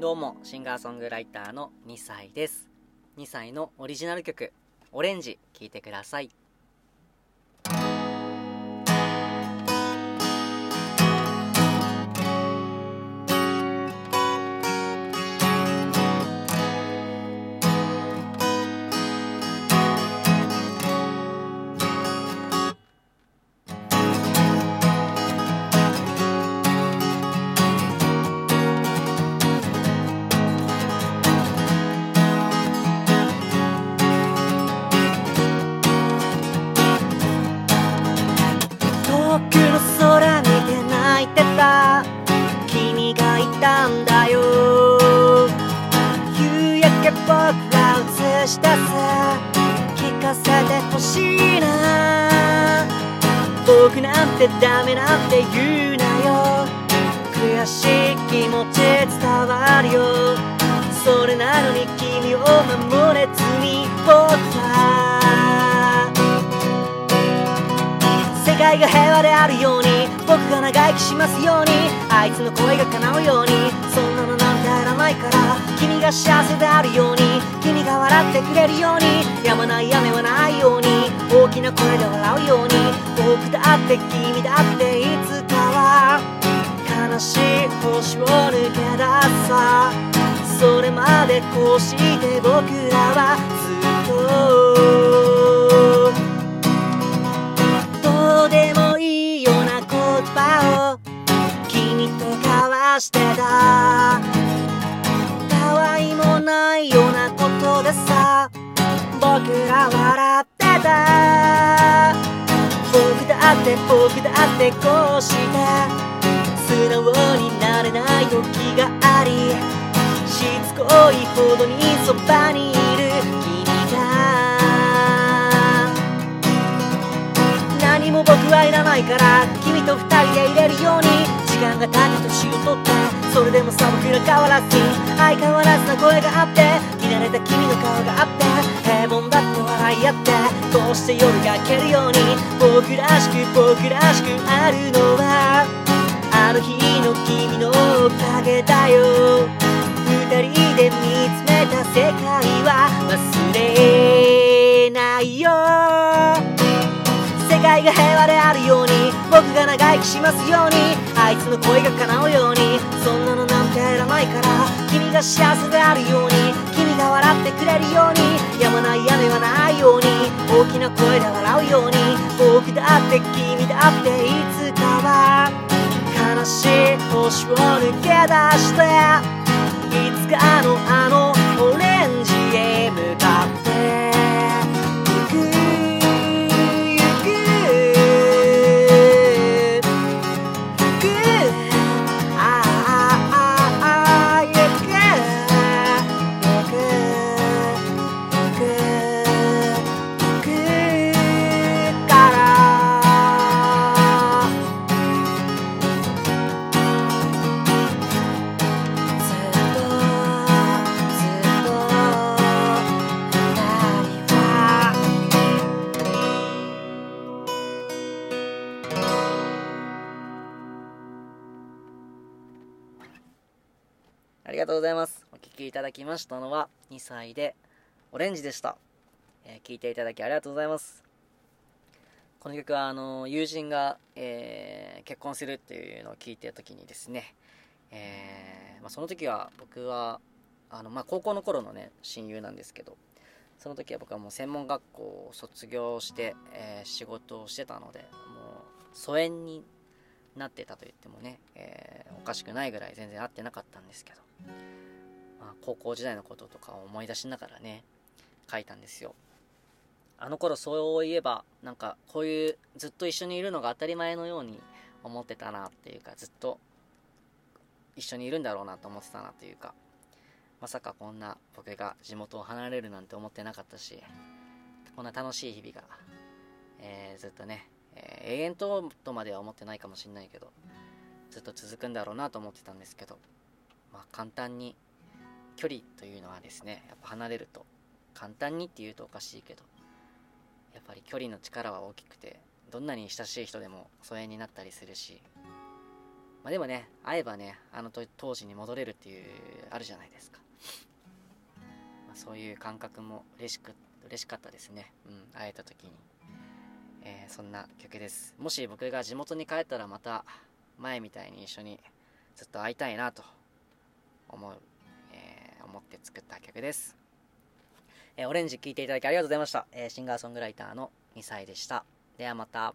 どうもシンガーソングライターの2歳です。2歳のオリジナル曲「オレンジ」聴いてください。遠くの空見て泣いてた。君がいたんだよ。夕焼け僕ら映し出す聞かせてほしいな。僕なんてダメなんて言うなよ。悔しい気持ち伝わるよ。それなのに君を守れずに僕界が平和であるように僕が長生きしますようにあいつの声が叶うようにそんなのなんていらないから君が幸せであるように君が笑ってくれるように止まない雨はないように大きな声で笑うように僕だって君だっていつかは悲しい星を抜け出すさ。それまでこうして僕らはずっとうでもいいような言葉を君と交わしてた。たわいもないようなことでさ僕ら笑ってた。僕だって僕だってこうして素直になれない時がありしつこいほどにそばにから君と二人でいれるように時間が経って年を取ってそれでもさ僕ら変わらず相変わらずな声があって見慣れた君の顔があって平凡だって笑い合ってこうして夜が明けるように僕らしく僕らしくあるのはあの日の君のおかげだよ。二人で見つめた世界は忘れないよ。界が平和であるように。僕が長生きしますように。あいつの声が叶うように。そんなのなんていらないから。君が幸せであるように。君が笑ってくれるように。止まない雨はないように。大きな声で笑うように。僕だって君だっていつかは。悲しい星を抜け出して。いつかのあのありがとうございます。お聴きいただきましたのは2歳でオレンジでした、えー聞いていただきありがとうございます。この曲はあの友人が、えー結婚するっていうのを聞いてた時にですね、えーまあ、その時は僕はあの、まあ、高校の頃のね親友なんですけどその時は僕はもう専門学校を卒業して、えー仕事をしてたのでもう疎遠になってたと言ってもね、えーおかしくないぐらい全然会ってなかったんですけど、まあ、高校時代のこととかを思い出しながらね書いたんですよ。あの頃そういえばなんかこういうずっと一緒にいるのが当たり前のように思ってたなっていうかずっと一緒にいるんだろうなと思ってたなというかまさかこんな僕が地元を離れるなんて思ってなかったしこんな楽しい日々が、えーずっとね、えー永遠ととまでは思ってないかもしれないけどずっと続くんだろうなと思ってたんですけど、まあ、簡単に距離というのはですねやっぱ離れると簡単にって言うとおかしいけどやっぱり距離の力は大きくてどんなに親しい人でも疎遠になったりするしまあ、でもね会えばねあの当時に戻れるっていうあるじゃないですか、まあ、そういう感覚も嬉しく嬉しかったですね、うん、会えた時に、えーそんな曲です。もし僕が地元に帰ったらまた前みたいに一緒にずっと会いたいなと思う、えー思って作った曲です、えーオレンジ聴いていただきありがとうございました、えシンガーソングライターの2歳でした。ではまた。